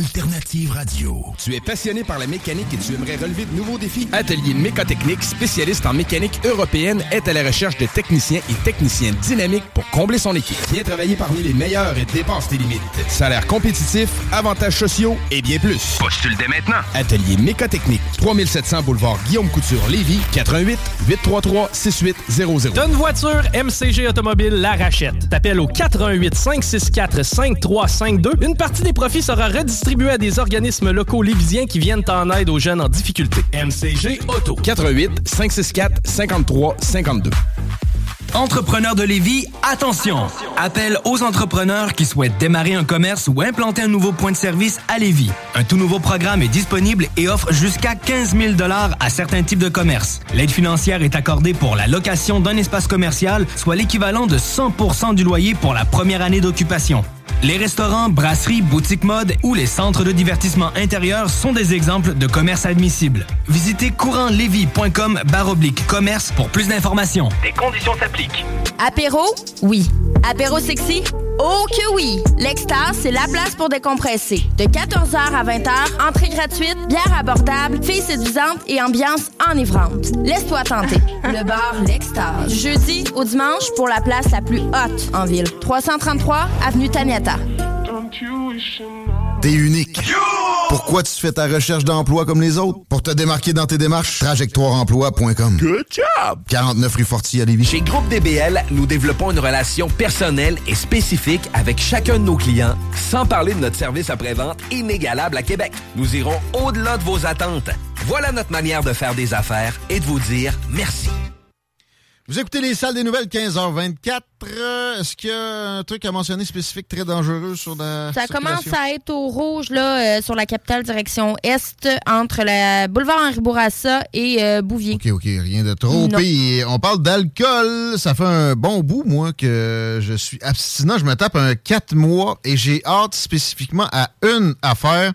Alternative Radio. Tu es passionné par la mécanique et tu aimerais relever de nouveaux défis? Atelier Mécotechnique, spécialiste en mécanique européenne, est à la recherche de techniciens et techniciennes dynamiques pour combler son équipe. Viens travailler parmi les meilleurs et dépasse tes limites. Salaire compétitif, avantages sociaux et bien plus. Postule dès maintenant. Atelier Mécotechnique, 3700 boulevard Guillaume Couture, Lévis, 88 833 6800. T'as une voiture, MCG Automobile la rachète. T'appelles au 88 564 5352. Une partie des profits sera redistribuée à des organismes locaux lévisiens qui viennent en aide aux jeunes en difficulté. MCG Auto. 88 564 53 52. Entrepreneurs de Lévis, attention! Appel aux entrepreneurs qui souhaitent démarrer un commerce ou implanter un nouveau point de service à Lévis. Un tout nouveau programme est disponible et offre jusqu'à 15 000 à certains types de commerces. L'aide financière est accordée pour la location d'un espace commercial, soit l'équivalent de 100% du loyer pour la première année d'occupation. Les restaurants, brasseries, boutiques mode ou les centres de divertissement intérieur sont des exemples de commerces admissibles. Visitez courantlevis.com baroblique commerce pour plus d'informations. Des conditions s'appliquent. Apéro? Oui. Apéro sexy? Oh que oui! L'Extase, c'est la place pour décompresser. De 14h à 20h, entrée gratuite, bière abordable, filles séduisantes et ambiance enivrante. Laisse-toi tenter. Le bar L'Extase. Du jeudi au dimanche pour la place la plus haute en ville. 333 Avenue Taniata. T'es unique. Pourquoi tu fais ta recherche d'emploi comme les autres? Pour te démarquer dans tes démarches, trajectoireemploi.com. Good job! 49 rue Forti à Lévis. Chez Groupe DBL, nous développons une relation personnelle et spécifique avec chacun de nos clients, sans parler de notre service après-vente inégalable à Québec. Nous irons au-delà de vos attentes. Voilà notre manière de faire des affaires et de vous dire merci. Vous écoutez les salles des nouvelles 15h24. Euh, Est-ce qu'il y a un truc à mentionner spécifique très dangereux sur la Ça commence à être au rouge là, euh, sur la capitale direction est entre le boulevard Henri Bourassa et euh, Bouvier. OK, OK, rien de trop pire. On parle d'alcool. Ça fait un bon bout, moi, que je suis abstinent. Je me tape un 4 mois et j'ai hâte spécifiquement à une affaire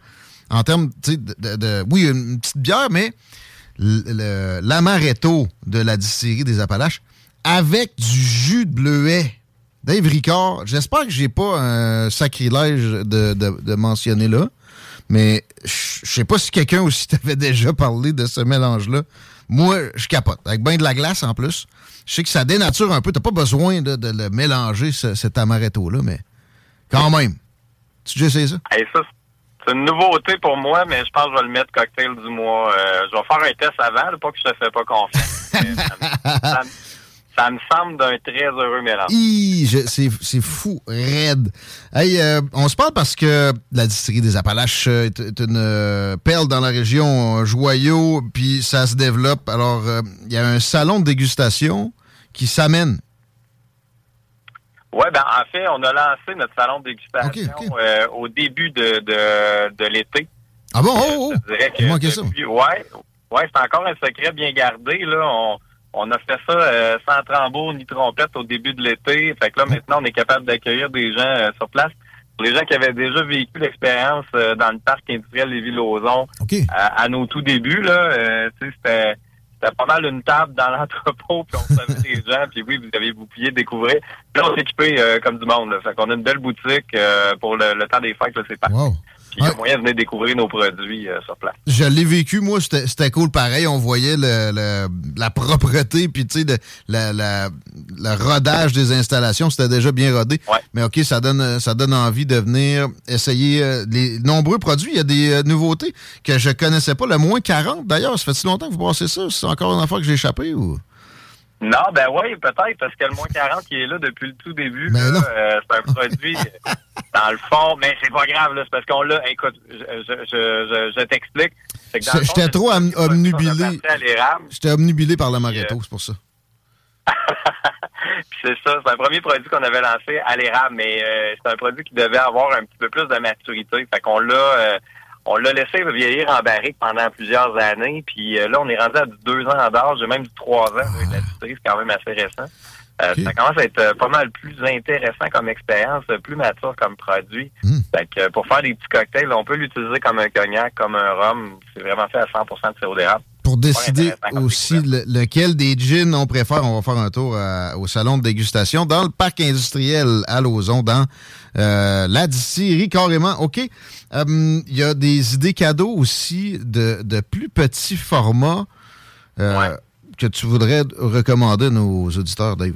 en termes, de, de- de- Oui, une petite bière, mais l'amaretto de la distillerie des Appalaches avec du jus de bleuet. Dave Ricard, j'espère que j'ai pas un sacrilège de, de- de mentionner là, mais je sais pas si quelqu'un aussi t'avait déjà parlé de ce mélange-là. Moi, je capote. Avec bien de la glace en plus. Je sais que ça dénature un peu. T'as pas besoin de, de le mélanger, ce- cet amaretto-là, mais quand même. Tu déjà essayé ça? Hey, ça, c'est une nouveauté pour moi, mais je pense que je vais le mettre cocktail du mois. Euh, je vais faire un test avant, là, pas que je te fais pas confiance. Ça, me, ça me- ça me semble d'un très heureux mélange. C'est fou, raide. Hey, euh, on se parle parce que la distillerie des Appalaches euh, est, est une euh, perle dans la région, un joyau, puis ça se développe. Alors, euh, il y a un salon de dégustation qui s'amène. Ouais, ben en fait, on a lancé notre salon de dégustation euh, au début de, de, de l'été. Ah bon? Oh, oh! Je dirais que ça. depuis- ouais, ouais, c'est encore un secret bien gardé. Là, on, on a fait ça euh, sans tambour ni trompette au début de l'été. Fait que là, maintenant, on est capable d'accueillir des gens euh, sur place. Pour les gens qui avaient déjà vécu l'expérience euh, dans le parc industriel Lévis-Lauzon à, à nos tout débuts, là, euh, c'était c'était pas mal une table dans l'entrepôt, puis on savait les gens, puis oui, vous avez vous pouviez découvrir. Puis là, on s'est équipé euh, comme du monde. Là. Fait qu'on a une belle boutique euh, pour le, le temps des fêtes, là, c'est parti. Il y a moyen de venir découvrir nos produits euh, sur place. Je l'ai vécu, moi, c'était cool pareil. On voyait le, le- la propreté, puis tu sais, le, rodage des installations, c'était déjà bien rodé. Mais OK, ça donne, ça donne envie de venir essayer euh, les nombreux produits. Il y a des euh, nouveautés que je connaissais pas. Le moins 40, d'ailleurs, ça fait si longtemps que vous passez ça? C'est encore une affaire que j'ai échappé ou... Non, ben oui, peut-être, parce que le moins 40 qui est là depuis le tout début, Ben euh, c'est un produit, dans le fond, mais c'est pas grave, là, c'est parce qu'on l'a, écoute, je, je, je, je, je t'explique. J'étais trop am- omnubilé. J'étais omnubilé par l'amaretto, Puis, euh, c'est pour ça. C'est ça, c'est un premier produit qu'on avait lancé à l'érable, mais euh, c'est un produit qui devait avoir un petit peu plus de maturité. Fait qu'on l'a euh, on l'a laissé vieillir en barrique pendant plusieurs années. Puis euh, là, on est rendu à deux ans d'âge, même du trois ans avec la c'est quand même assez récent. Euh, Ça commence à être euh, pas mal plus intéressant comme expérience, euh, plus mature comme produit. Fait que euh, pour faire des petits cocktails, on peut l'utiliser comme un cognac, comme un rhum. C'est vraiment fait à 100% de sirop d'érable. Pour décider aussi le- lequel des gins on préfère, on va faire un tour à- au salon de dégustation dans le parc industriel à Lauson, dans euh, la distillerie carrément. OK. Euh, Il y a des idées cadeaux aussi de, de plus petits formats euh, que tu voudrais recommander à nos auditeurs, Dave?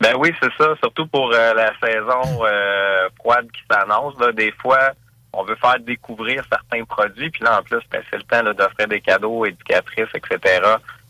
Ben oui, c'est ça. Surtout pour euh, la saison euh, froide qui s'annonce. Des fois, on veut faire découvrir certains produits. Puis là, en plus, ben, c'est le temps d'offrir des cadeaux éducatrices, etc.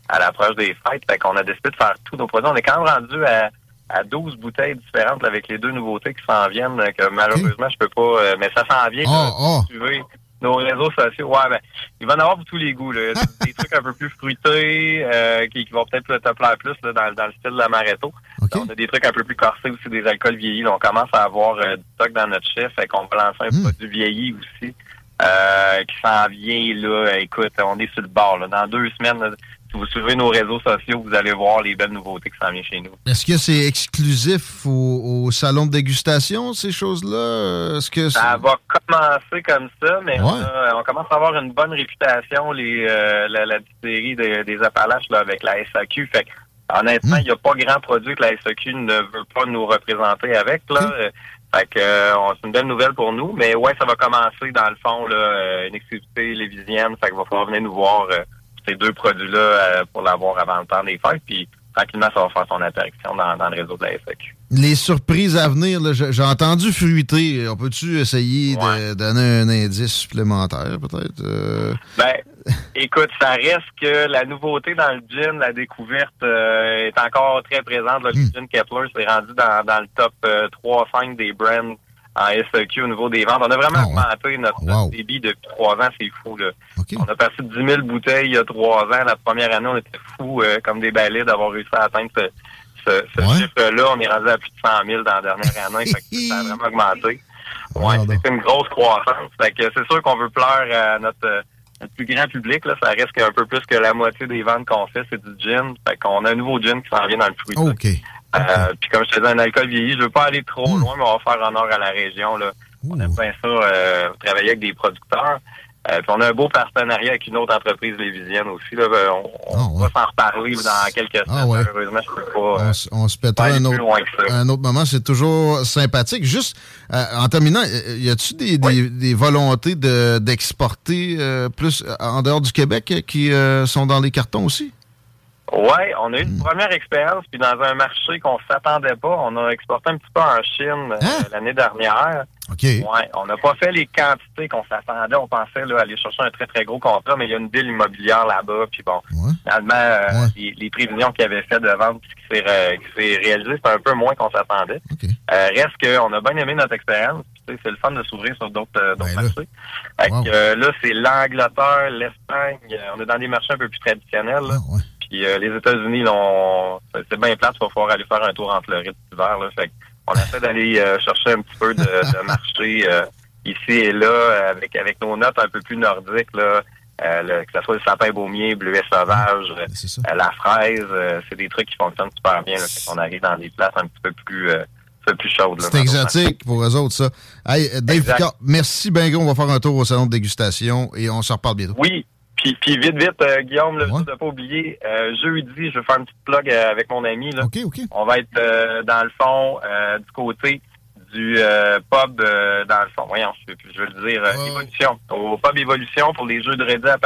à l'approche des fêtes. Fait qu'on a décidé de faire tous nos produits. On est quand même rendu à, à 12 bouteilles différentes là, avec les deux nouveautés qui s'en viennent. Que malheureusement, je peux pas... euh, mais ça s'en vient. Oh, là, oh. si tu veux. Nos réseaux sociaux, ouais, ben, il va en avoir pour tous les goûts. Là. des, des trucs un peu plus fruités, euh, qui, qui vont peut-être te plaire plus là, dans, dans le style de l'amaretto. On a des trucs un peu plus corsés aussi, des alcools vieillis. Là, on commence à avoir euh, du stock dans notre chef, fait qu'on va lancer un produit vieilli aussi, euh, qui s'en vient là. Écoute, on est sur le bord. Là. Dans deux semaines, si vous suivez nos réseaux sociaux, vous allez voir les belles nouveautés qui s'en viennent chez nous. Est-ce que c'est exclusif au, au salon de dégustation, ces choses-là? Est-ce que Ça va commencer comme ça, mais on, Ouais. a- on commence à avoir une bonne réputation, les, euh, la, la distillerie des, des Appalaches là, avec la SAQ. Fait honnêtement, il n'y a pas grand produit que la SAQ ne veut pas nous représenter avec. Là. Fait que euh, c'est une belle nouvelle pour nous. Mais ouais, ça va commencer dans le fond, là, euh, une exclusivité lévisienne. Fait qu'il va falloir venir nous voir euh, ces deux produits-là euh, pour l'avoir avant le temps des fêtes. Puis tranquillement, ça va faire son apparition dans, dans le réseau de la SAQ. Les surprises à venir, j'ai entendu fruiter. On peut-tu essayer de donner un indice supplémentaire, peut-être? Euh, Ben, écoute, ça reste que la nouveauté dans le gin, la découverte euh, est encore très présente. là. Le gin Kepler s'est rendu dans, dans le top euh, 3-5 des brands en SEQ au niveau des ventes. On a vraiment augmenté notre, notre débit depuis trois ans, c'est fou. Là. On a passé de 10 000 bouteilles il y a trois ans. La première année, on était fous euh, comme des balais d'avoir réussi à atteindre ce, ce, ce chiffre-là. On est rendu à plus de 100 000 dans la dernière année. fait que ça a vraiment augmenté. Ouais, c'est une grosse croissance. Fait que c'est sûr qu'on veut plaire à notre, notre plus grand public. Là. Ça reste qu'un peu plus que la moitié des ventes qu'on fait, c'est du gin. Fait qu'on a un nouveau gin qui s'en vient dans le fruit. OK. Euh, puis comme je te disais, un alcool vieilli, je veux pas aller trop loin, mais on va faire honneur à la région. Là. On aime bien ça, euh, travailler avec des producteurs. Euh, puis on a un beau partenariat avec une autre entreprise lévisienne aussi. Là. Ben, On, on va s'en reparler dans quelques semaines. Ah ouais. Malheureusement, je peux pas. on, euh, on se pètera aller un plus autre, loin que ça. un autre moment. C'est toujours sympathique. Juste, euh, en terminant, euh, y a-tu des, des, des volontés de- d'exporter euh, plus euh, en dehors du Québec euh, qui euh, sont dans les cartons aussi? Ouais, on a eu une première expérience, puis dans un marché qu'on s'attendait pas, on a exporté un petit peu en Chine euh, l'année dernière. OK. Ouais, on n'a pas fait les quantités qu'on s'attendait. On pensait là, aller chercher un très très gros contrat, mais il y a une ville immobilière là-bas, puis bon, finalement, euh, les, les prévisions qu'il avait fait de vente, qui s'est s'est réalisé, c'est un peu moins qu'on s'attendait. Euh, reste qu'on a bien aimé notre expérience. C'est le fun de s'ouvrir sur d'autres euh, d'autres marchés. Euh, là, c'est l'Angleterre, l'Espagne. euh, on est dans des marchés un peu plus traditionnels. là. Puis euh, les États-Unis, on- c'est bien plate, il va falloir aller faire un tour en Floride cet hiver. Là. Fait on essaie d'aller euh, chercher un petit peu de, de marché euh, ici et là avec avec nos notes un peu plus nordiques, là, le- que ce soit le sapin baumier, bleuet sauvage, la fraise, c'est des trucs qui fonctionnent super bien. Là, Fait qu'on arrive dans des places un petit peu plus, chaudes. C'est exotique pour eux autres, ça. Hey, Dave. Picard, merci bien gros. On va faire un tour au salon de dégustation et on se reparle bientôt. Oui. Puis, puis vite, vite, euh, Guillaume, là, juste de pas oublier, euh, jeudi, je vais faire une petite plug euh, avec mon ami. Là. On va être euh, dans le fond euh, du côté du euh, pub, euh, dans le fond, voyons, je, je veux le dire, euh, Évolution. Au pub Évolution pour les Jeux de Ready à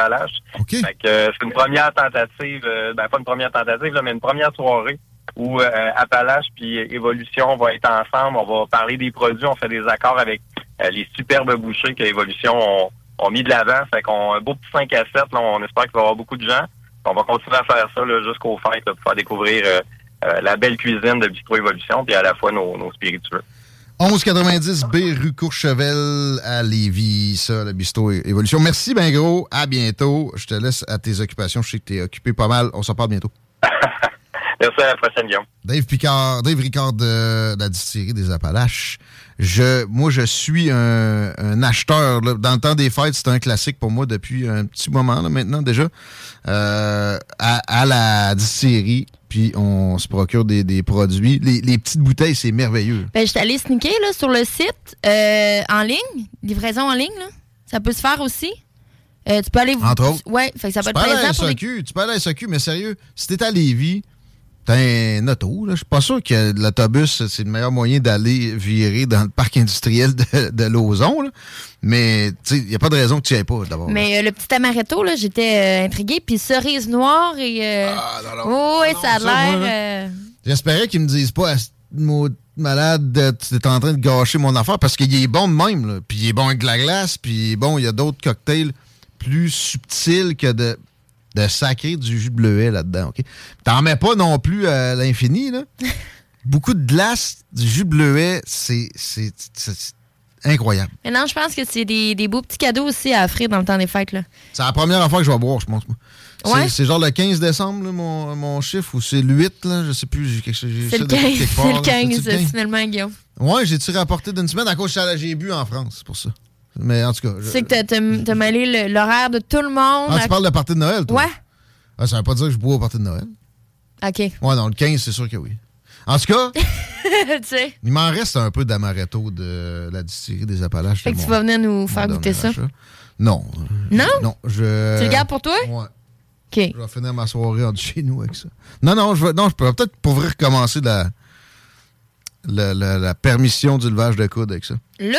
que euh, c'est une première tentative, euh, ben pas une première tentative, là, mais une première soirée où euh, Appalaches puis Évolution vont être ensemble. On va parler des produits, on fait des accords avec euh, les superbes bouchers que Évolution ont, ont mis de l'avant. Fait qu'on un beau petit 5 à 7, là, on espère qu'il va y avoir beaucoup de gens. On va continuer à faire ça là, jusqu'au fêtes là, pour faire découvrir euh, euh, la belle cuisine de Bistro Évolution puis à la fois nos, nos spiritueux. 1190 B rue Courchevel à Lévis, ça, le bistrot Évolution. Merci, ben gros. À bientôt. Je te laisse à tes occupations. Je sais que tu es occupé pas mal. On s'en parle bientôt. Merci à la prochaine, Guillaume. Dave Picard, Dave Ricard de, la distillerie des Appalaches. Je, moi, je suis un, un acheteur. là. Dans le temps des fêtes, c'est un classique pour moi depuis un petit moment là, maintenant déjà. Euh, à, à la distillerie, puis on se procure des, des produits. Les, les petites bouteilles, c'est merveilleux. Ben, j'étais allée sneaker là, sur le site euh, en ligne, livraison en ligne. Là. Ça peut se faire aussi. Euh, tu peux aller. Entre autres. Ouais, fait que ça peut Tu être plaisant la pour les... Tu peux aller à SAQ, mais sérieux, si t'es à Lévis, un auto, là. Je suis pas sûr que l'autobus, c'est le meilleur moyen d'aller virer dans le parc industriel de, de Lauson, là. Mais, il a pas de raison que tu y ailles pas, d'abord. Mais euh, le petit amaretto, là, j'étais euh, intriguée. Puis cerise noire et. euh, Oh, ouais, ça a ça, moi, l'air. J'espérais qu'ils me disent pas, maudit malade, de- tu es en train de gâcher mon affaire, parce qu'il est bon de même, là. Puis il est bon avec de la glace, puis bon, il y a d'autres cocktails plus subtils que de, de sacrer du jus bleuet là-dedans, OK? T'en mets pas non plus à l'infini, là. Beaucoup de glace, du jus bleuet, c'est incroyable. Mais non, je pense que c'est des, des beaux petits cadeaux aussi à offrir dans le temps des fêtes. C'est la première fois que je vais boire, je pense. C'est- Ouais. C'est genre le 15 décembre, là, mon, mon chiffre, ou c'est le 8, là, je sais plus. C'est le depuis 15, quelque part, c'est le là. 15, C'est-tu le 15? finalement, Guillaume. Ouais, j'ai-tu rapporté d'une semaine? À cause que j'ai bu en France, c'est pour ça. Mais en tout cas. je- C'est que t'as- mêlé l'horaire de tout le monde. Ah, tu parles de partie de Noël, toi? Ouais. Ah, ça veut pas dire que je bois au party de Noël. OK. Ouais, non, le 15, c'est sûr que oui. En tout cas, tu sais. il m'en reste un peu d'amaretto de la distillerie des Appalaches. Fait que tu vas venir nous faire goûter ça. achat. Non. Non? Non, je... Tu le gardes pour toi? Ouais. OK. Je vais finir ma soirée en chez nous avec ça. Non, non, je vais, non, je peux peut-être pour vrai recommencer la, la, la- la permission du levage de coude avec ça. Là, là,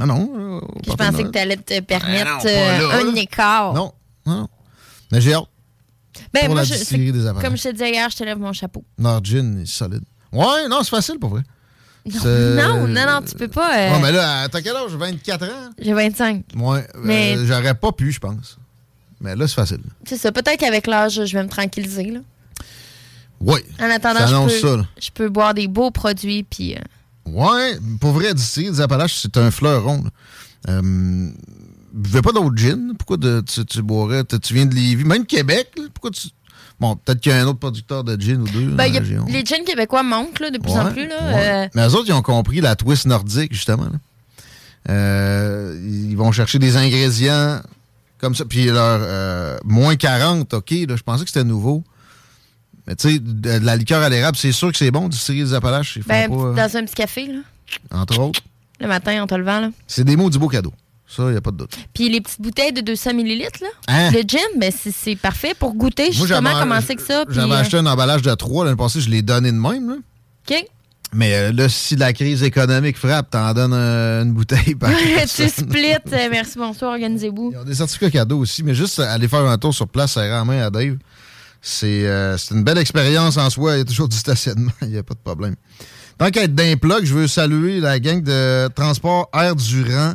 Non, non. euh, je pensais que t'allais te permettre Ben non, euh, un écart. Non, non. Mais j'ai hâte. Ben, pour moi, la je- distillerie c'est- des Appalaches. comme je te disais hier, je te lève mon chapeau. Leur gin est solide. Ouais, non, c'est facile pour vrai. Non, non, non, tu peux pas. euh, Ouais, mais là, t'as quel âge? 24 ans? J'ai 25. Ouais, Mais- euh, j'aurais pas pu, je pense. Mais là, c'est facile. C'est ça. Peut-être qu'avec l'âge, je vais me tranquilliser. Là. Oui. En attendant, Ça je peux, ça, là. je peux boire des beaux produits. Puis, euh, Ouais, pour vrai, distillerie des Appalaches, c'est un fleuron. Euh, buvez pas d'autre gin. Pourquoi de- tu, tu boirais? Tu, viens de Lévis, même Québec. là, Pourquoi tu. Bon, peut-être qu'il y a un autre producteur de gin ou deux. ben, y a- les gins québécois là, de plus en plus. Là, ouais. euh, Mais eux autres, ils ont compris la twist nordique, justement. là. Euh, ils vont chercher des ingrédients comme ça. Puis leur euh, moins 40, OK, là, je pensais que c'était nouveau. Mais tu sais, de, de la liqueur à l'érable, c'est sûr que c'est bon, distillerie des Appalaches. Ben, pas, euh, dans un petit café, là, entre autres. le matin en te levant. Là. C'est des mots du beau cadeau. Ça, il n'y a pas de doute. Puis les petites bouteilles de 200 ml, là, Hein? le gin, ben, c'est parfait pour goûter Moi, justement comment c'est que ça. J'avais euh, acheté un emballage de 3 l'année passée, je l'ai donné de même. Là. OK. Mais euh, là, si la crise économique frappe, t'en donnes euh, une bouteille par tu splits. euh, merci, bonsoir, organisez-vous. Ils ont des certificats cadeaux aussi, mais juste aller faire un tour sur place, serrer la main à Dave, c'est euh, c'est une belle expérience en soi. Il y a toujours du stationnement, il n'y a pas de problème. Tant qu'à être d'un je veux saluer la gang de Transport Air Durand.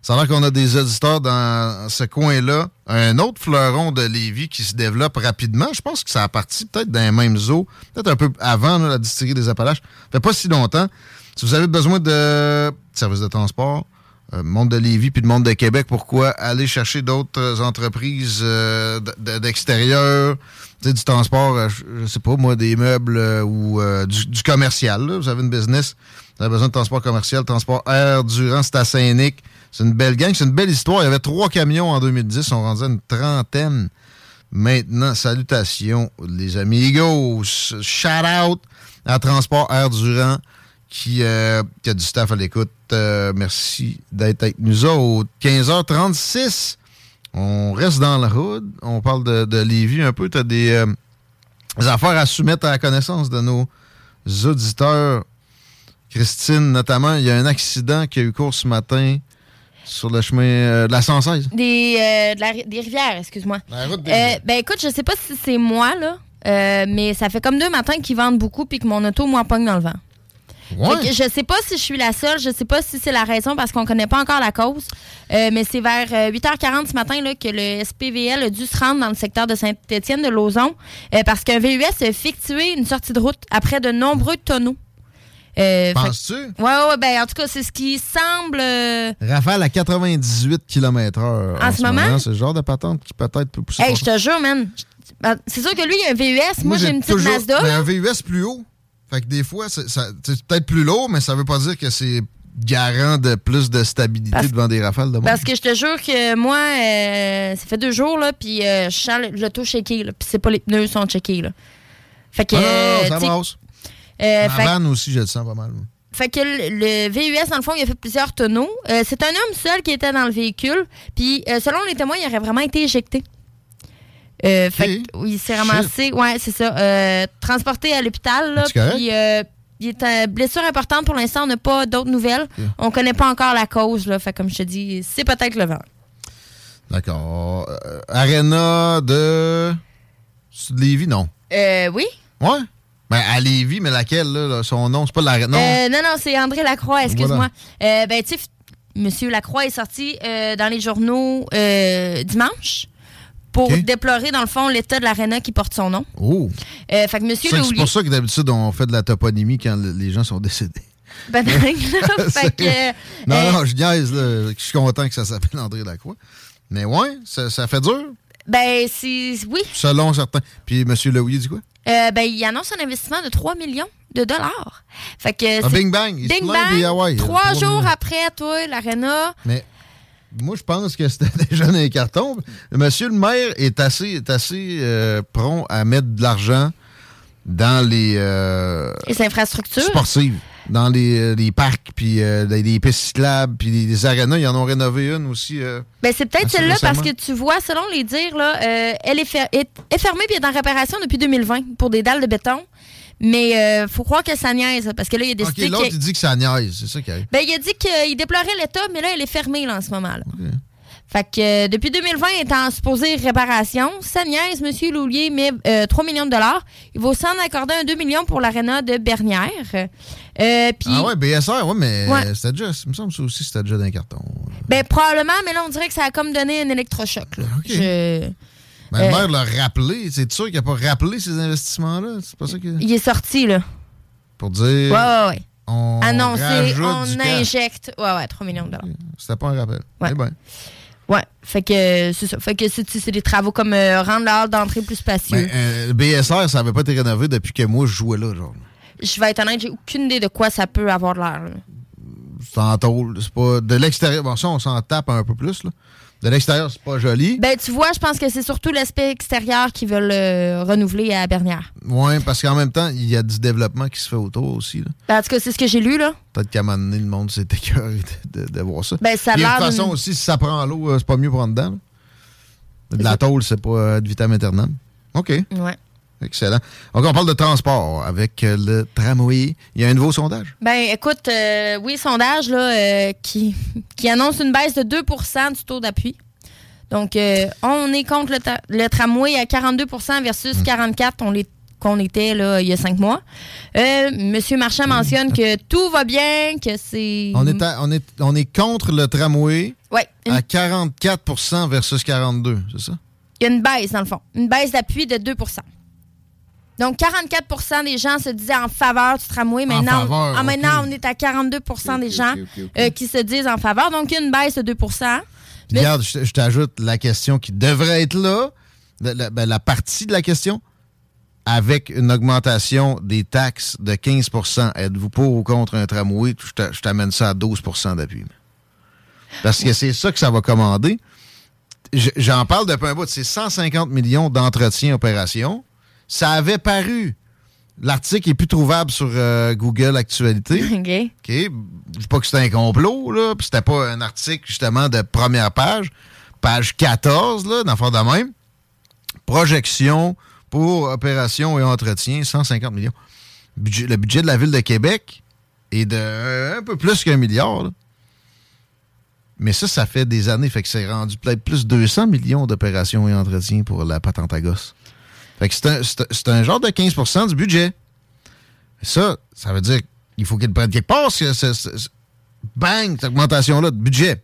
Ça a qu'on a des auditeurs dans ce coin-là. Un autre fleuron de Lévis qui se développe rapidement. Je pense que ça a parti peut-être d'un même zoo, peut-être un peu avant la distillerie des Appalaches. Ça fait pas si longtemps. Si vous avez besoin de services de transport, euh, monde de Lévis puis le monde de Québec, pourquoi aller chercher d'autres entreprises euh, d- d- d'extérieur, du transport, euh, je, je sais pas moi, des meubles euh, ou euh, du, du commercial. là. Vous avez une business, vous avez besoin de transport commercial, transport air, Durand, c'est à Saint-Nic. C'est une belle gang, c'est une belle histoire. Il y avait trois camions en 2010, on rendait une trentaine. Maintenant, salutations, les amigos. Shout out à Transport Air Durand qui, euh, qui a du staff à l'écoute. Euh, merci d'être avec nous autres. 15h36. On reste dans le hood. On parle de, de Lévis un peu. Tu as des, euh, des affaires à soumettre à la connaissance de nos auditeurs Christine, notamment, il y a un accident qui a eu cours ce matin sur le chemin euh, de la 116. Des, euh, de la des rivières, excuse-moi. La route des Euh, rivières. ben écoute, je sais pas si c'est moi, là, mais ça fait comme deux matins qu'ils vendent beaucoup puis que mon auto, moi, pogne dans le vent. Ouais. Je sais pas si je suis la seule, je sais pas si c'est la raison parce qu'on connaît pas encore la cause. Euh, mais c'est vers euh, 8h40 ce matin là, que le SPVL a dû se rendre dans le secteur de Saint-Étienne de Lauson euh, parce qu'un VUS a effectué une sortie de route après de nombreux tonneaux. Euh, Penses-tu? Ouais, ouais, ben en tout cas, c'est ce qui semble. euh, Rafale à 98 km/h. En ce moment? C'est le genre de patente qui peut-être peut pousser. Hey, je te jure, man. Ben, C'est sûr que lui, il a un VUS. Moi, j'ai une petite toujours- Mazda. mais là. un VUS plus haut. Fait que des fois, c'est peut-être plus lourd, mais ça veut pas dire que c'est garant de plus de stabilité Parce- devant des rafales de monde. Parce que je te jure que moi, euh, ça fait deux jours, là, puis euh, je sens le- l'auto shaké, là, puis c'est pas les pneus sont checkés, là. Fait que. Ah non, non, euh, ça euh, Ma fait, vanne aussi, je le sens pas mal. moi. fait que le, le VUS, dans le fond, il a fait plusieurs tonneaux. Euh, c'est un homme seul qui était dans le véhicule, puis euh, selon les témoins, il aurait vraiment été éjecté. Euh, fait il s'est ramassé, ouais, c'est ça, euh, transporté à l'hôpital, puis euh, il est en blessure importante pour l'instant, on n'a pas d'autres nouvelles. On connaît pas encore la cause, là, fait comme je te dis, c'est peut-être le vent. D'accord. Euh, Arena de. c'est de Lévis, non? Euh, oui? Ouais. Ben, à Lévis, mais laquelle, là, son nom, c'est pas l'Arena. Non. Non, non, c'est André Lacroix, excuse-moi. Voilà. Ben, tu sais, Monsieur Lacroix est sorti euh, dans les journaux euh, dimanche pour déplorer, dans le fond, l'état de l'aréna qui porte son nom. Oh. Euh, fait que Monsieur C'est pour ça que d'habitude, on fait de la toponymie quand le- les gens sont décédés. Ben, là, fait que... euh, Non, euh, non, je niaise, là. Je suis content que ça s'appelle André Lacroix. Mais ouais, ça, ça fait dur, Ben, c'est... Oui. selon certains. Puis M. Lehouillier dit quoi? Euh, ben, il annonce un investissement de 3 millions de dollars. Fait que... Ah, c'est- bing bang, il Bing ouais, bang! Trois 3 jours millions. après, toi, l'aréna... Mais moi, je pense que c'était déjà dans les cartons. Monsieur le maire est assez, est assez euh, prompt à mettre de l'argent dans les euh, Les infrastructures. sportives, dans les, euh, les parcs, puis euh, les, les pistes cyclables, puis les, les arénas. Ils en ont rénové une aussi. Ben, c'est peut-être celle-là parce que tu vois, selon les dires, là, elle est, fer- est, est fermée puis est en réparation depuis 2020 pour des dalles de béton. Mais euh, faut croire que ça niaise parce que là, il a OK, décidé l'autre, que- il dit que ça niaise. C'est ça qui arrive. Ben, il a dit qu'il déplorait l'état, mais là, elle est fermée là, en ce moment. Là. Fait que euh, depuis 2020, elle est en supposée réparation. Ça niaise, M. Loulier met euh, 3 millions de dollars. Il va aussi en accorder un 2 millions pour l'aréna de Bernière. Euh, Ah ouais, BSR, ouais, mais Ouais. c'était déjà, il me semble que ça aussi, c'était déjà dans les cartons. ben, probablement, mais là, on dirait que ça a comme donné un électrochoc. Là. Je- Mais Euh, le maire l'a rappelé. C'est sûr qu'il n'a pas rappelé ces investissements-là? C'est pas ça que... Il est sorti, là. Pour dire... Ouais, ouais, ouais. On Annoncé, on injecte. Ouais, ouais, 3 millions de dollars. C'était pas un rappel. Ouais. Eh ben. Ouais, fait que c'est ça. Fait que c'est c'est des travaux comme euh, rendre la hall d'entrée plus spacieux. Ben, euh, le BSR, ça n'avait pas été rénové depuis que moi, je jouais là, genre. Je vais être honnête, j'ai aucune idée de quoi ça peut avoir l'air. là. C'est en tôle. C'est pas... De l'extérieur... Bon, ça, on s'en tape un peu plus, là. De l'extérieur, c'est pas joli. Ben, tu vois, je pense que c'est surtout l'aspect extérieur qu'ils veulent euh, renouveler à Bernière. Ouais, parce qu'en même temps, il y a du développement qui se fait autour aussi, là. Ben, en tout cas, c'est ce que j'ai lu, là. Peut-être qu'à un moment donné, le monde s'est écœuré de, de- de voir ça. Ben, ça a de toute façon aussi, si ça prend l'eau, euh, c'est pas mieux en dedans. là. De la tôle, c'est pas euh, de vitam aeternam. OK. Ouais. Excellent. Donc, on parle de transport avec euh, le tramway. Il y a un nouveau sondage? Ben, écoute, euh, oui, sondage, là, euh, qui, qui annonce une baisse de 2% du taux d'appui. Donc, on est contre le, tramway à 42% versus Hmm. 44 on l'est- qu'on était là, il y a cinq mois. Monsieur Marchand mentionne que tout va bien, que c'est... On est, à- on, est, on est contre le tramway Ouais, une- à 44% versus 42, c'est ça? il y a une baisse, dans le fond. Une baisse d'appui de 2 Donc, 44% des gens se disaient en faveur du tramway. Maintenant, faveur, ah, maintenant on est à 42% des gens euh, qui se disent en faveur. Donc, il y a une baisse de 2 Mais- Regarde, je, t'ajoute la question qui devrait être là, la, la- ben, la partie de la question, avec une augmentation des taxes de 15% Êtes-vous pour ou contre un tramway? Je t'a- je t'amène ça à 12% d'appui. Parce que c'est ça que ça va commander. Je- J'en parle depuis un bout. C'est 150 millions d'entretien opération. Ça avait paru. L'article est plus trouvable sur euh, Google Actualité. OK. OK? Je dis pas que c'était un complot, là, puis c'était pas un article, justement, de première page. Page 14, là, d'enfant de même. Projection pour opération et entretien, 150 millions. Budget- le budget de la Ville de Québec, et de euh, un peu plus qu'un milliard. là. Mais ça, ça fait des années. Fait que c'est rendu peut-être plus 200 millions d'opérations et entretiens pour la patente à gosse. Fait que c'est un, c'est un- genre de 15% du budget. Ça, ça veut dire qu'il faut qu'ils le prennent quelque part. bang, cette augmentation-là de budget.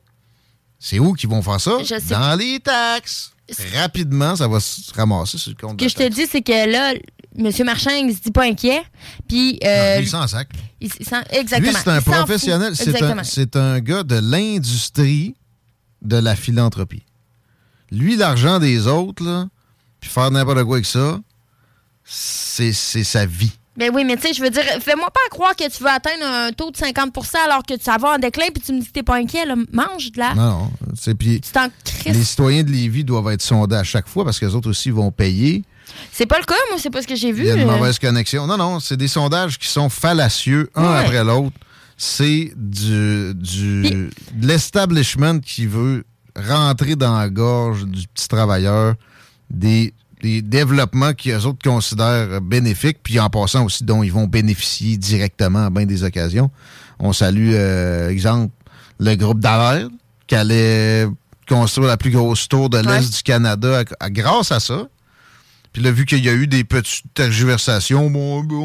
C'est où qu'ils vont faire ça? Je sais Dans les taxes. Rapidement, ça va se ramasser sur le compte Ce que je te dis, c'est que là, M. Marchand, il se dit pas inquiet. Puis. euh, Lui, il s'en sac. il- il s'en- exactement. Lui, c'est un Il professionnel. C'est un, Exactement. c'est un gars de l'industrie de la philanthropie. Lui, l'argent des autres, là, puis faire n'importe quoi avec ça, c'est sa vie. Ben oui, mais tu sais, je veux dire, fais-moi pas croire que tu veux atteindre un taux de 50% alors que tu vas en déclin puis tu me dis que t'es pas inquiet. Là. Mange de là. Non, non. c'est- Puis Tu t'en les citoyens de Lévis doivent être sondés à chaque fois parce que les autres aussi vont payer. C'est pas le cas, moi, c'est pas ce que j'ai vu. Il y a une euh. mauvaise connexion. Non, non, c'est des sondages qui sont fallacieux, un Ouais. après l'autre. C'est du, du de l'establishment qui veut rentrer dans la gorge du petit travailleur des, des développements qui eux autres considèrent bénéfiques, puis en passant aussi dont ils vont bénéficier directement à bien des occasions. On salue, euh, exemple, le groupe Dallaire, qui allait construire la plus grosse tour de l'Est Ouais. du Canada à- à- grâce à ça. Puis là, vu qu'il y a eu des petites tergiversations, bon, bon,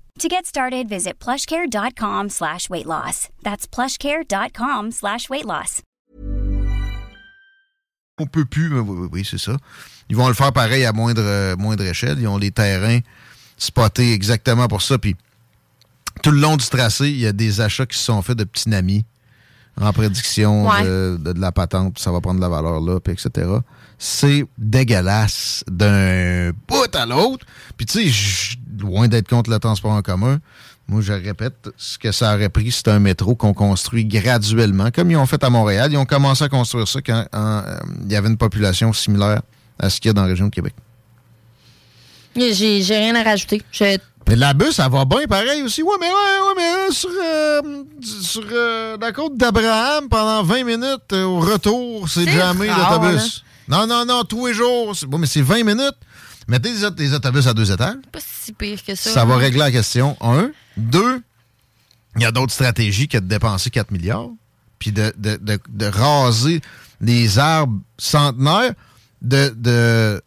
To get started, visit plushcare.com slash weight loss. That's plushcare.com slash weight loss. on peut plus, mais oui, oui, oui, c'est ça. Ils vont le faire pareil à moindre, euh, moindre échelle. Ils ont les terrains spotés exactement pour ça. Puis tout le long du tracé, il y a des achats qui se sont faits de petits namis en prédiction Ouais. de, de- de la patente, puis ça va prendre de la valeur là, puis etc. C'est dégueulasse d'un bout à l'autre. Puis tu sais, je- loin d'être contre le transport en commun, moi je répète, ce que ça aurait pris, c'est un métro qu'on construit graduellement, comme ils ont fait à Montréal. Ils ont commencé à construire ça quand en, euh, il y avait une population similaire à ce qu'il y a dans la région de Québec. J'ai rien à rajouter. Je- Mais la bus, ça va bien pareil aussi. Ouais, mais ouais, ouais, mais euh, sur, euh, sur euh, la côte d'Abraham, pendant 20 minutes au retour, c'est jamais l'autobus. Non, non, non, tous les jours. Bon, mais c'est 20 minutes. Mettez des, aut- des autobus à deux étages. pas si pire que ça. Ça va régler la question. Un. Deux, il y a d'autres stratégies que de dépenser 4 milliards, puis de, de, de, de raser les arbres centenaires, de, de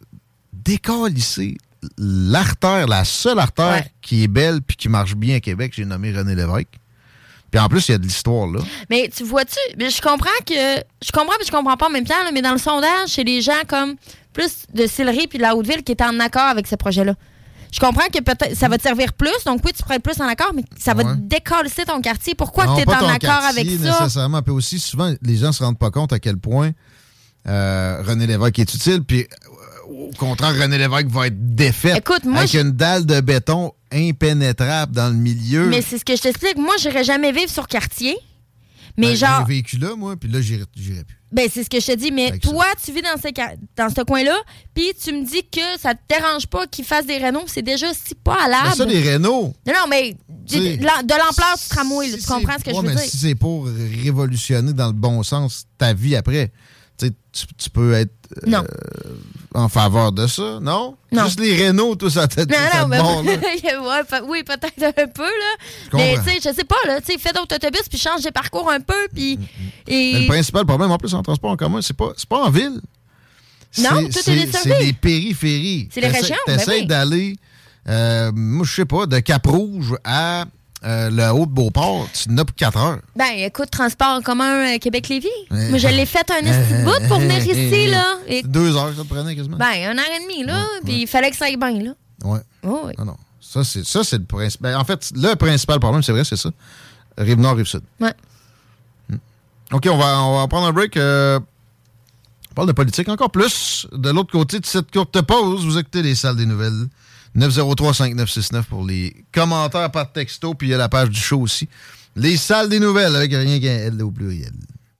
décalisser l'artère, la seule artère Ouais. qui est belle puis qui marche bien à Québec, j'ai nommé René Lévesque. Puis en plus, il y a de l'histoire là. Mais tu vois-tu, je comprends que. Je comprends mais je comprends pas en même temps, là, mais dans le sondage, c'est les gens comme plus de Sillery puis de la Haute-Ville qui étaient en accord avec ce projet-là. Je comprends que peut-être ça va te servir plus, donc oui, tu pourrais être plus en accord, mais ça va Ouais. te ton quartier. Pourquoi tu es en accord avec ça? nécessairement. Puis aussi, souvent, les gens se rendent pas compte à quel point euh, René Lévesque est utile. Puis euh, au contraire, René Lévesque va être Écoute, moi, avec je- une dalle de béton impénétrable dans le milieu. Mais c'est ce que je t'explique. Moi, j'irais jamais vivre sur quartier. Mais Ben, genre, J'ai vécu là, moi, puis là, j'irai plus. ben c'est ce que je te dis. Mais Avec toi, tu vis dans ce, ca- dans ce coin-là, puis tu me dis que ça te dérange pas qu'ils fassent des rénaux. C'est déjà si pas à l'arbre. ça, les Renault. Non, non, mais de l'am- de l'ampleur du tramway, tu comprends ce que ouais, je veux mais dire? si c'est pour révolutionner dans le bon sens ta vie après, tu, tu, peux être euh, Non. en faveur de ça, non? Non. Juste les Renault, tout ça, tête Non, non, mais ouais, pe- oui, peut-être un peu, là. Je Mais, tu sais, je sais pas, là. Tu sais, fais d'autres autobus, puis change de parcours un peu, puis. Mais le Et... principal problème, en plus, en transport en commun, c'est pas, pas en ville. Non, C'est- tout est c'est- desservi. C'est des périphéries. C'est les régions, ben T'essayes oui. d'aller, euh, moi, je sais pas, de Cap-Rouge à euh, le haut de Beauport, tu n'as pour 4 heures. Ben, écoute, transport en commun euh, Québec-Lévis. Ouais. Moi, je l'ai fait un de bout pour venir ici, là. Et- Deux heures, ça te prenait quasiment. Ben, un heure et demie, là. Puis il fallait que ça aille bien, là. Ouais. Oh, oui. Non, non. Ça, c'est, ça, c'est le principal. En fait, le principal problème, c'est vrai, c'est ça. Rive-Nord, Rive-Sud. Ouais. OK, on va, on va prendre un break. euh, on parle de politique encore plus. De l'autre côté de cette courte pause, vous écoutez les salles des nouvelles. 903-5969 pour les commentaires par texto, puis il y a la page du show aussi. Les salles des nouvelles avec rien qu'un L au pluriel.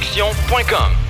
Satireproduction.com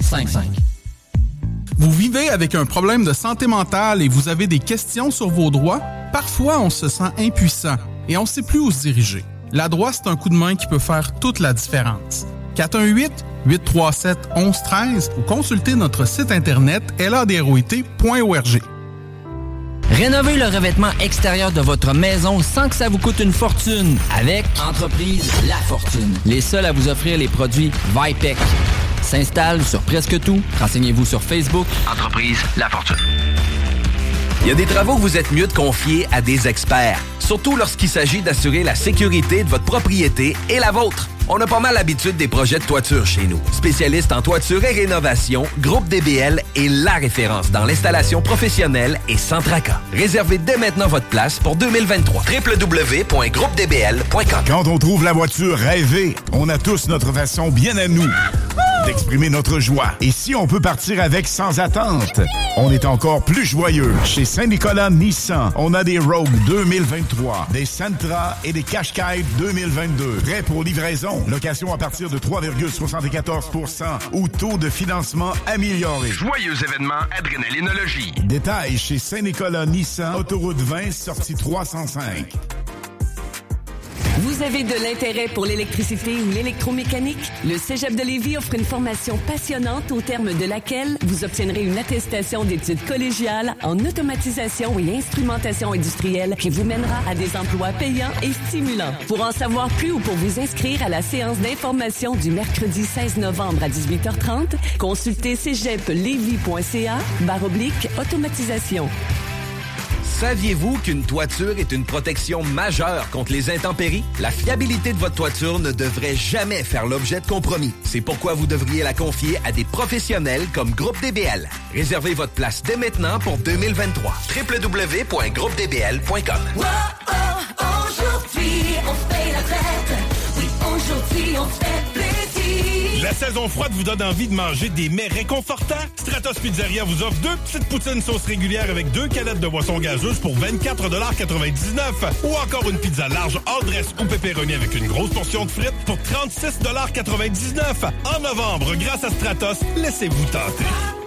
6555. Vous vivez avec un problème de santé mentale et vous avez des questions sur vos droits? Parfois, on se sent impuissant et on ne sait plus où se diriger. La droite, c'est un coup de main qui peut faire toute la différence. 418-837-1113 ou consultez notre site internet ladroit.org. Rénovez le revêtement extérieur de votre maison sans que ça vous coûte une fortune avec Entreprise La Fortune. Les seuls à vous offrir les produits Vipec. S'installe sur presque tout. Renseignez-vous sur Facebook. Entreprise La Fortune. Il y a des travaux que vous êtes mieux de confier à des experts, surtout lorsqu'il s'agit d'assurer la sécurité de votre propriété et la vôtre. On a pas mal l'habitude des projets de toiture chez nous. Spécialiste en toiture et rénovation, Groupe DBL est la référence dans l'installation professionnelle et sans tracas. Réservez dès maintenant votre place pour 2023. www.groupedbl.com Quand on trouve la voiture rêvée, on a tous notre façon bien à nous d'exprimer notre joie. Et si on peut partir avec sans attente, on est encore plus joyeux. Chez Saint-Nicolas Nissan, on a des Rogue 2023, des Sentra et des Qashqai 2022. Prêts pour livraison. Location à partir de 3,74% ou taux de financement amélioré. Joyeux événement Adrénalinologie. Détails chez Saint-Nicolas Nissan, autoroute 20, sortie 305. Vous avez de l'intérêt pour l'électricité ou l'électromécanique? Le Cégep de Lévis offre une formation passionnante au terme de laquelle vous obtiendrez une attestation d'études collégiales en automatisation et instrumentation industrielle qui vous mènera à des emplois payants et stimulants. Pour en savoir plus ou pour vous inscrire à la séance d'information du mercredi 16 novembre à 18h30, consultez cégeplevy.ca barre automatisation. Saviez-vous qu'une toiture est une protection majeure contre les intempéries? La fiabilité de votre toiture ne devrait jamais faire l'objet de compromis. C'est pourquoi vous devriez la confier à des professionnels comme Groupe DBL. Réservez votre place dès maintenant pour 2023. www.groupedbl.com. La saison froide vous donne envie de manger des mets réconfortants? Stratos Pizzeria vous offre deux petites poutines sauce régulière avec deux canettes de boisson gazeuse pour 24,99 ou encore une pizza large all dress ou pepperoni avec une grosse portion de frites pour 36,99 En novembre, grâce à Stratos, laissez-vous tenter.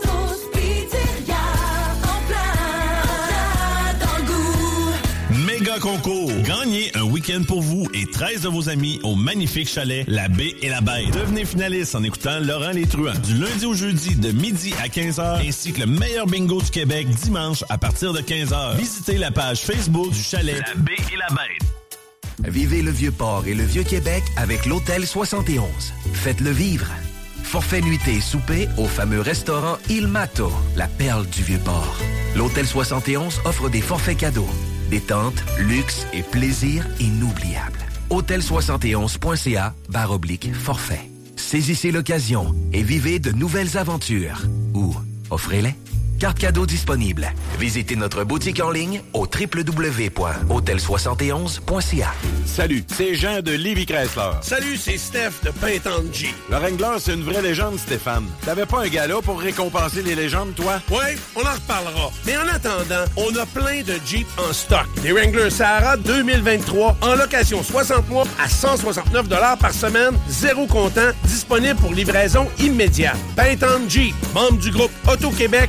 Gagnez un week-end pour vous et 13 de vos amis au magnifique chalet La Baie et la Bête. Devenez finaliste en écoutant Laurent Les Truands du lundi au jeudi de midi à 15h ainsi que le meilleur bingo du Québec dimanche à partir de 15h. Visitez la page Facebook du chalet La Baie et la Bête. Vivez le Vieux-Port et le Vieux-Québec avec l'Hôtel 71. Faites-le vivre. Forfait nuitée et souper au fameux restaurant Il Mato, la perle du Vieux-Port. L'Hôtel 71 offre des forfaits cadeaux, détente, luxe et plaisir inoubliables. Hôtel71.ca barre oblique forfait. Saisissez l'occasion et vivez de nouvelles aventures. Ou offrez-les. Cartes cadeaux disponibles. Visitez notre boutique en ligne au www.hôtel71.ca. Salut, c'est Jean de Livy Chrysler. Salut, c'est Steph de G. Le Wrangler, c'est une vraie légende, Stéphane. T'avais pas un gala pour récompenser les légendes, toi? Ouais, on en reparlera. Mais en attendant, on a plein de Jeep en stock. Des Wrangler Sahara 2023 en location 60 mois à 169 par semaine, zéro comptant, disponible pour livraison immédiate. Payton Jeep, membre du groupe Auto-Québec,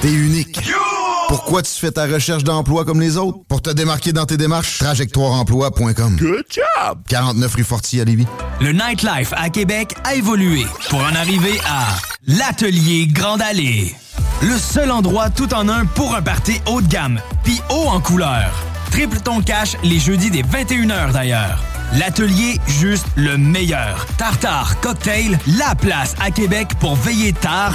T'es unique. Pourquoi tu fais ta recherche d'emploi comme les autres? Pour te démarquer dans tes démarches, trajectoireemploi.com. Good job! 49 rue Forti à Lévis. Le nightlife à Québec a évolué pour en arriver à l'Atelier Grande Allée. Le seul endroit tout en un pour un party haut de gamme, puis haut en couleur. Triple ton cash les jeudis des 21h d'ailleurs. L'atelier juste le meilleur. Tartare Cocktail, la place à Québec pour veiller tard.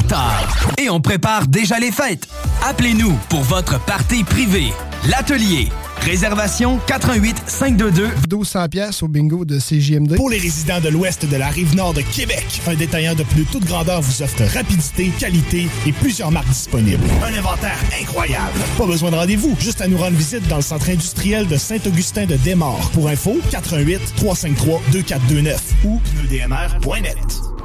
Et on prépare déjà les fêtes. Appelez-nous pour votre partie privée. L'atelier Réservation 88 522 1200 pièces au bingo de CJMD. Pour les résidents de l'ouest de la rive nord de Québec, un détaillant de plus toute grandeur vous offre rapidité, qualité et plusieurs marques disponibles. Un inventaire incroyable. Pas besoin de rendez-vous, juste à nous rendre visite dans le centre industriel de Saint-Augustin de Desmaures. Pour info, 88 353 2429 ou pneudmr.net.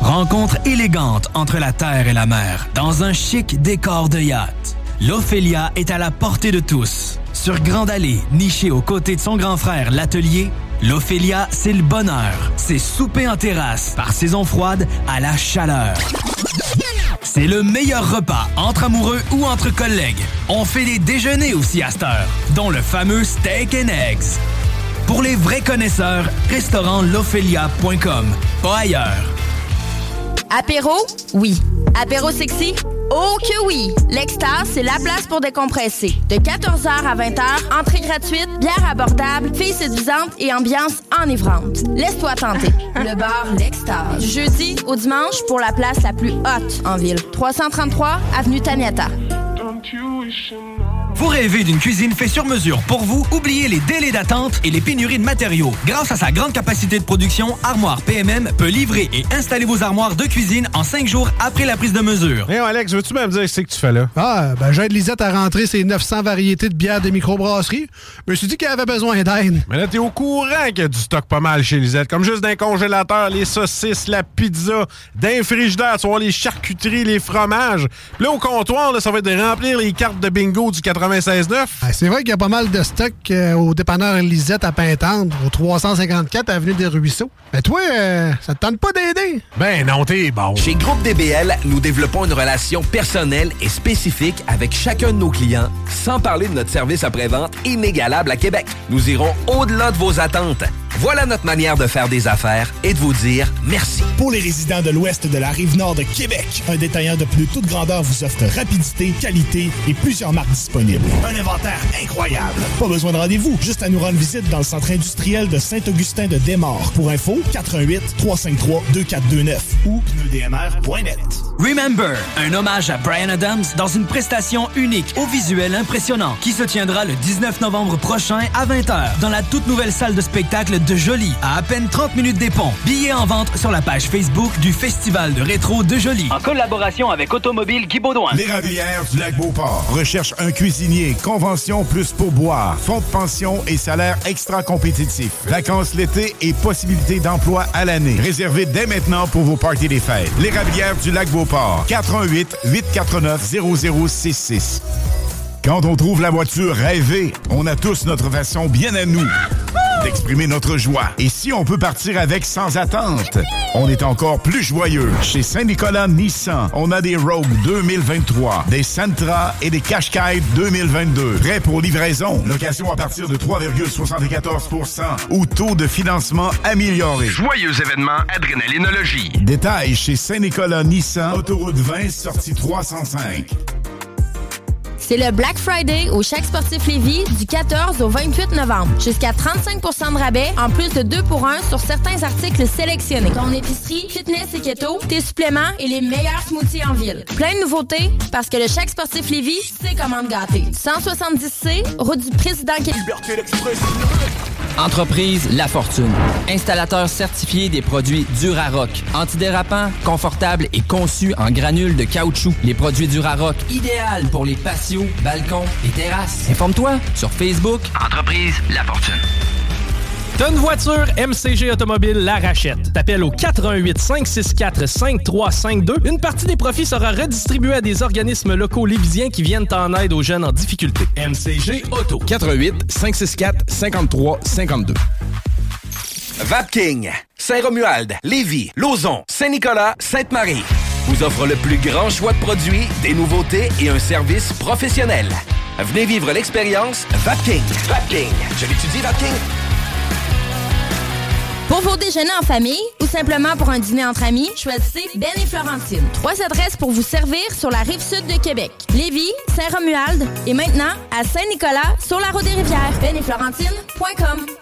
Rencontre élégante entre la terre et la mer, dans un chic décor de yacht. L'Ophélia est à la portée de tous. Sur Grande Allée, nichée aux côtés de son grand frère, l'Atelier, l'Ophélia, c'est le bonheur. C'est souper en terrasse, par saison froide à la chaleur. C'est le meilleur repas entre amoureux ou entre collègues. On fait des déjeuners aussi à cette heure, dont le fameux steak and eggs. Pour les vrais connaisseurs, restaurantLophelia.com, pas ailleurs. Apéro? Oui. Apéro sexy? Oh que oui! L'Extase, c'est la place pour décompresser. De 14h à 20h, entrée gratuite, bière abordable, filles séduisantes et ambiance enivrante. Laisse-toi tenter. Le bar L'Extase. Du jeudi au dimanche pour la place la plus haute en ville. 333 Avenue Taniata. Vous rêvez d'une cuisine faite sur mesure pour vous? Oubliez les délais d'attente et les pénuries de matériaux. Grâce à sa grande capacité de production, Armoire PMM peut livrer et installer vos armoires de cuisine en cinq jours après la prise de mesure. Hé, Alex, veux-tu me dire ce que tu fais là? Ah, ben j'aide Lisette à rentrer ses 900 variétés de bières des microbrasseries. Je me suis dit qu'elle avait besoin d'aide. Mais là, t'es au courant qu'il y a du stock pas mal chez Lisette. Comme juste d'un congélateur, les saucisses, la pizza, d'un frigidaire, tu vois, les charcuteries, les fromages. Puis là, au comptoir, là, ça va être de remplir les cartes de bingo du 96.9. Ah, c'est vrai qu'il y a pas mal de stock euh, au dépanneur Lisette à Pintendre, au 354 Avenue des Ruisseaux. Mais toi, euh, ça te tente pas d'aider? Ben non, t'es bon. Chez Groupe DBL, nous développons une relation personnelle et spécifique avec chacun de nos clients, sans parler de notre service après-vente inégalable à Québec. Nous irons au-delà de vos attentes. Voilà notre manière de faire des affaires et de vous dire merci. Pour les résidents de l'ouest de la rive nord de Québec, un détaillant de plus toute grandeur vous offre rapidité, qualité et plusieurs marques disponibles. Un inventaire incroyable. Pas besoin de rendez-vous, juste à nous rendre visite dans le centre industriel de Saint-Augustin de Desmaures. Pour info, 88 353 2429 ou pneudmr.net. Remember, un hommage à Brian Adams dans une prestation unique au visuel impressionnant qui se tiendra le 19 novembre prochain à 20h dans la toute nouvelle salle de spectacle de Jolie à à peine 30 minutes des ponts. Billets en vente sur la page Facebook du Festival de rétro de Jolie. En collaboration avec Automobile Guy Baudouin. Les Ravières du lac Beauport recherche un cuisinier, convention plus pourboire, fonds de pension et salaire extra compétitif. Vacances l'été et possibilité d'emploi à l'année. Réservé dès maintenant pour vos parties des fêtes. Les Ravières du lac Beauport. 88 849 0066. Quand on trouve la voiture rêvée, on a tous notre façon bien à nous. D'exprimer notre joie. Et si on peut partir avec sans attente, on est encore plus joyeux. Chez Saint-Nicolas Nissan, on a des Rogue 2023, des Sentra et des Qashqai 2022. Prêts pour livraison. Location à partir de 3,74% ou taux de financement amélioré. Joyeux événement Adrénalinologie. Détails chez Saint-Nicolas Nissan, autoroute 20, sortie 305. C'est le Black Friday au Chèque Sportif Lévis du 14 au 28 novembre. Jusqu'à 35% de rabais, en plus de 2 pour 1 sur certains articles sélectionnés. Ton épicerie, fitness et keto, tes suppléments et les meilleurs smoothies en ville. Plein de nouveautés parce que le Chèque Sportif Lévis, c'est comment te gâter. 170C, route du président Québec. Entreprise La Fortune. Installateur certifié des produits Durarock. Antidérapant, confortable et conçu en granules de caoutchouc. Les produits Durarock, idéal pour les patios, balcons et terrasses. Informe-toi sur Facebook. Entreprise La Fortune. Une voiture, MCG Automobile la rachète. T'appelles au 88 564 5352. Une partie des profits sera redistribuée à des organismes locaux lévisiens qui viennent en aide aux jeunes en difficulté. MCG Auto. 88 564 53 52. Vapking, Saint-Romuald, Lévis, Lauson, Saint-Nicolas, Sainte-Marie vous offre le plus grand choix de produits, des nouveautés et un service professionnel. Venez vivre l'expérience Vapking. Vapking. Je l'étudie, Vapking. Pour vos déjeuners en famille ou simplement pour un dîner entre amis, choisissez Ben et Florentine. Trois adresses pour vous servir sur la rive sud de Québec. Lévis, Saint-Romuald et maintenant à Saint-Nicolas sur la route des rivières. Ben et Florentine.com.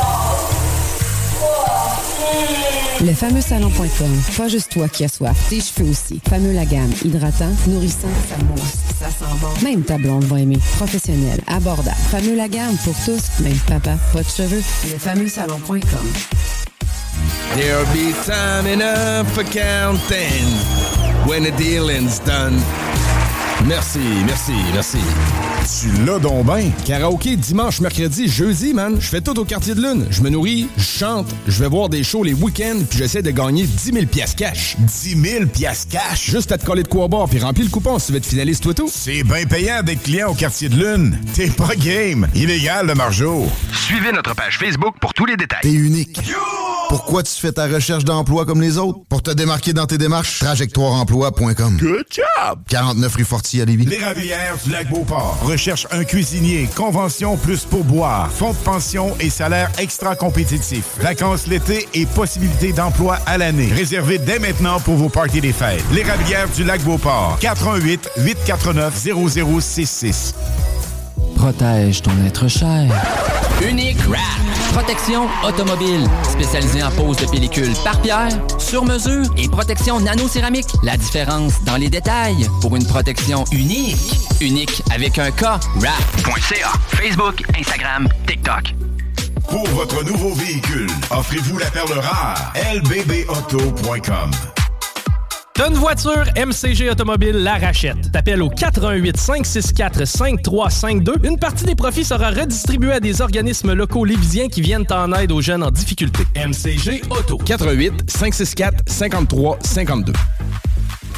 Le fameux salon.com. Pas juste toi qui as soif, tes cheveux aussi. Fameux la gamme. Hydratant, nourrissant, ça mousse, ça sent bon. Même ta blonde va aimer. Professionnel, abordable. Fameux la gamme pour tous, même papa, pas de cheveux. Le fameux salon.com. There'll be time enough for counting when the dealing's done. Merci, merci, merci. Tu l'as donc ben. Karaoké dimanche, mercredi, jeudi, man. Je fais tout au quartier de lune. Je me nourris, je chante, je vais voir des shows les week-ends, puis j'essaie de gagner 10 000 piastres cash. 10 000 piastres cash? Juste à te coller de quoi boire, puis remplis le coupon si tu veux être finaliste, toi tout. C'est bien payant d'être client au quartier de lune. T'es pas game. Illégal, le margeau. Suivez notre page Facebook pour tous les détails. T'es unique. Pourquoi tu fais ta recherche d'emploi comme les autres? Pour te démarquer dans tes démarches, trajectoireemploi.com. Good job! 49 rue Forti à Lévis. Les Ravières du lac Beauport un cuisinier, convention plus pourboire, fonds de pension et salaire extra compétitif. Vacances l'été et possibilité d'emploi à l'année. Réservé dès maintenant pour vos parties des fêtes. Les Ravières du lac Beauport. 88 849 0066. Protège ton être cher. Unique Wrap. Protection automobile. Spécialisée en pose de pellicule par pierre, sur mesure et protection nano-céramique. La différence dans les détails pour une protection unique. Unique avec un K. Wrap.ca. Facebook, Instagram, TikTok. Pour votre nouveau véhicule, offrez-vous la perle rare. lbbauto.com. T'as une voiture, MCG Automobile la rachète. T'appelles au 88 564 5352. Une partie des profits sera redistribuée à des organismes locaux lévisiens qui viennent en aide aux jeunes en difficulté. MCG Auto. 88 564 53 52.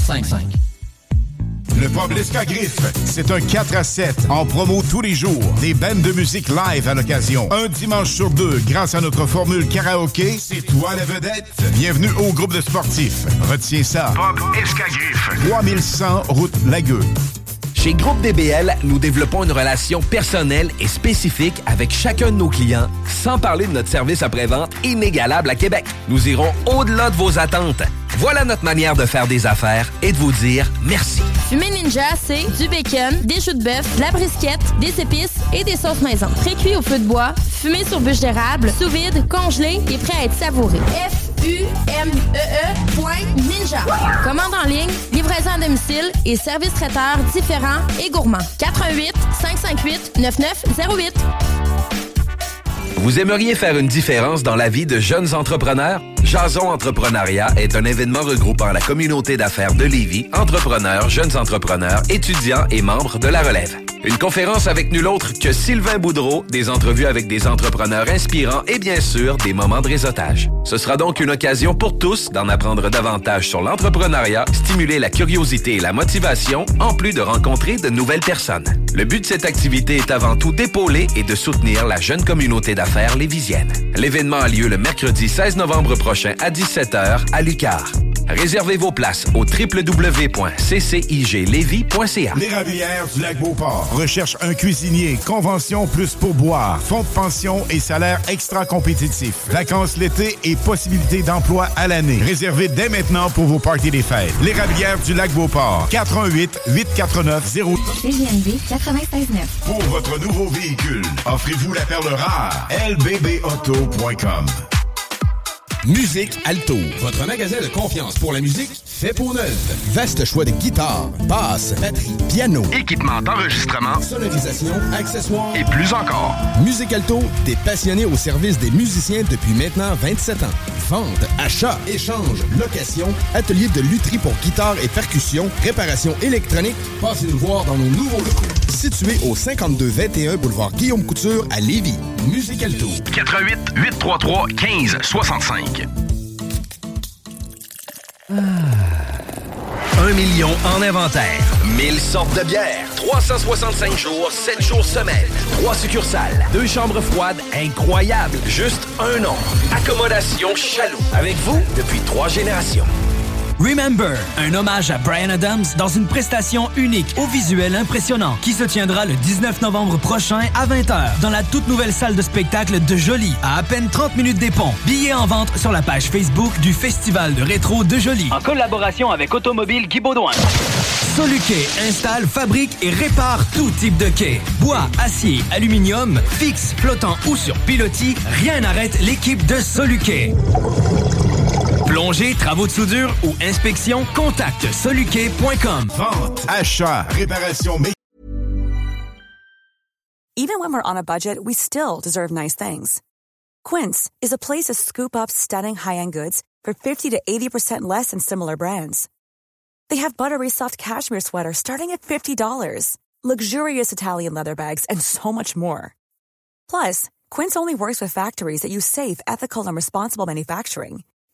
6555. Le pub L'Escagriffe, c'est un 4 à 7 en promo tous les jours. Des bandes de musique live à l'occasion. Un dimanche sur deux, grâce à notre formule karaoké, c'est toi la vedette. Bienvenue au groupe de sportifs. Retiens ça. Pub Escagriffe. 3100 route Lagueux. Chez Groupe DBL, nous développons une relation personnelle et spécifique avec chacun de nos clients, sans parler de notre service après-vente inégalable à Québec. Nous irons au-delà de vos attentes. Voilà notre manière de faire des affaires et de vous dire merci. Ninja, c'est du bacon, des choux de bœuf, la brisquette, des épices et des sauces maison. Pré-cuit au feu de bois, fumé sur bûche d'érable, sous vide, congelé et prêt à être savouré. Ninja. Commande en ligne, livraison à domicile et service traiteur différents et gourmands. 88 558 9908. Vous aimeriez faire une différence dans la vie de jeunes entrepreneurs? Jason Entrepreneuriat est un événement regroupant la communauté d'affaires de Lévis, entrepreneurs, jeunes entrepreneurs, étudiants et membres de la relève. Une conférence avec nul autre que Sylvain Boudreau, des entrevues avec des entrepreneurs inspirants et bien sûr des moments de réseautage. Ce sera donc une occasion pour tous d'en apprendre davantage sur l'entrepreneuriat, stimuler la curiosité et la motivation, en plus de rencontrer de nouvelles personnes. Le but de cette activité est avant tout d'épauler et de soutenir la jeune communauté d'affaires lévisienne. L'événement a lieu le mercredi 16 novembre prochain à 17h à Lucar. Réservez vos places au www.cciglevy.ca. L'érablière du lac Beauport recherche un cuisinier, convention plus pourboire, fonds de pension et salaire extra compétitif. Vacances l'été et possibilités d'emploi à l'année. Réservez dès maintenant pour vos parties des fêtes. L'érablière du lac Beauport. 418 849 0 CGNB 96.9. Pour votre nouveau véhicule, offrez-vous la perle rare. lbbauto.com Musique Alto, votre magasin de confiance pour la musique fait pour neuf. Vaste choix de guitares, basses, batterie, piano, équipement d'enregistrement, sonorisation, accessoires et plus encore. Musique Alto, des passionnés au service des musiciens depuis maintenant 27 ans. Vente, achat, échange, location, atelier de lutherie pour guitare et percussion, réparation électronique. Passez nous voir dans nos nouveaux locaux. Situé au 5221 boulevard Guillaume Couture à Lévis. Musique Alto. 88 833 15 65. Un million en inventaire. 1000 sortes de bières. 365 jours, 7 jours semaine. 3 succursales. Deux chambres froides incroyables. Juste un nom. Accommodation Chaloux. Avec vous depuis trois générations. Remember, un hommage à Brian Adams dans une prestation unique au visuel impressionnant qui se tiendra le 19 novembre prochain à 20h dans la toute nouvelle salle de spectacle de Jolie à à peine 30 minutes des ponts. Billets en vente sur la page Facebook du Festival de rétro de Jolie. En collaboration avec Automobile Guy Baudouin. Soluquet installe, fabrique et répare tout type de quai. Bois, acier, aluminium, fixe, flottant ou sur pilotis, rien n'arrête l'équipe de Soluquet. Plongée, travaux de soudure ou inspection, contacte soluquet.com. Vente, achat, réparation, Even when we're on a budget, we still deserve nice things. Quince is a place to scoop up stunning high-end goods for 50 to 80% less than similar brands. They have buttery soft cashmere sweaters starting at $50, luxurious Italian leather bags, and so much more. Plus, Quince only works with factories that use safe, ethical, and responsible manufacturing.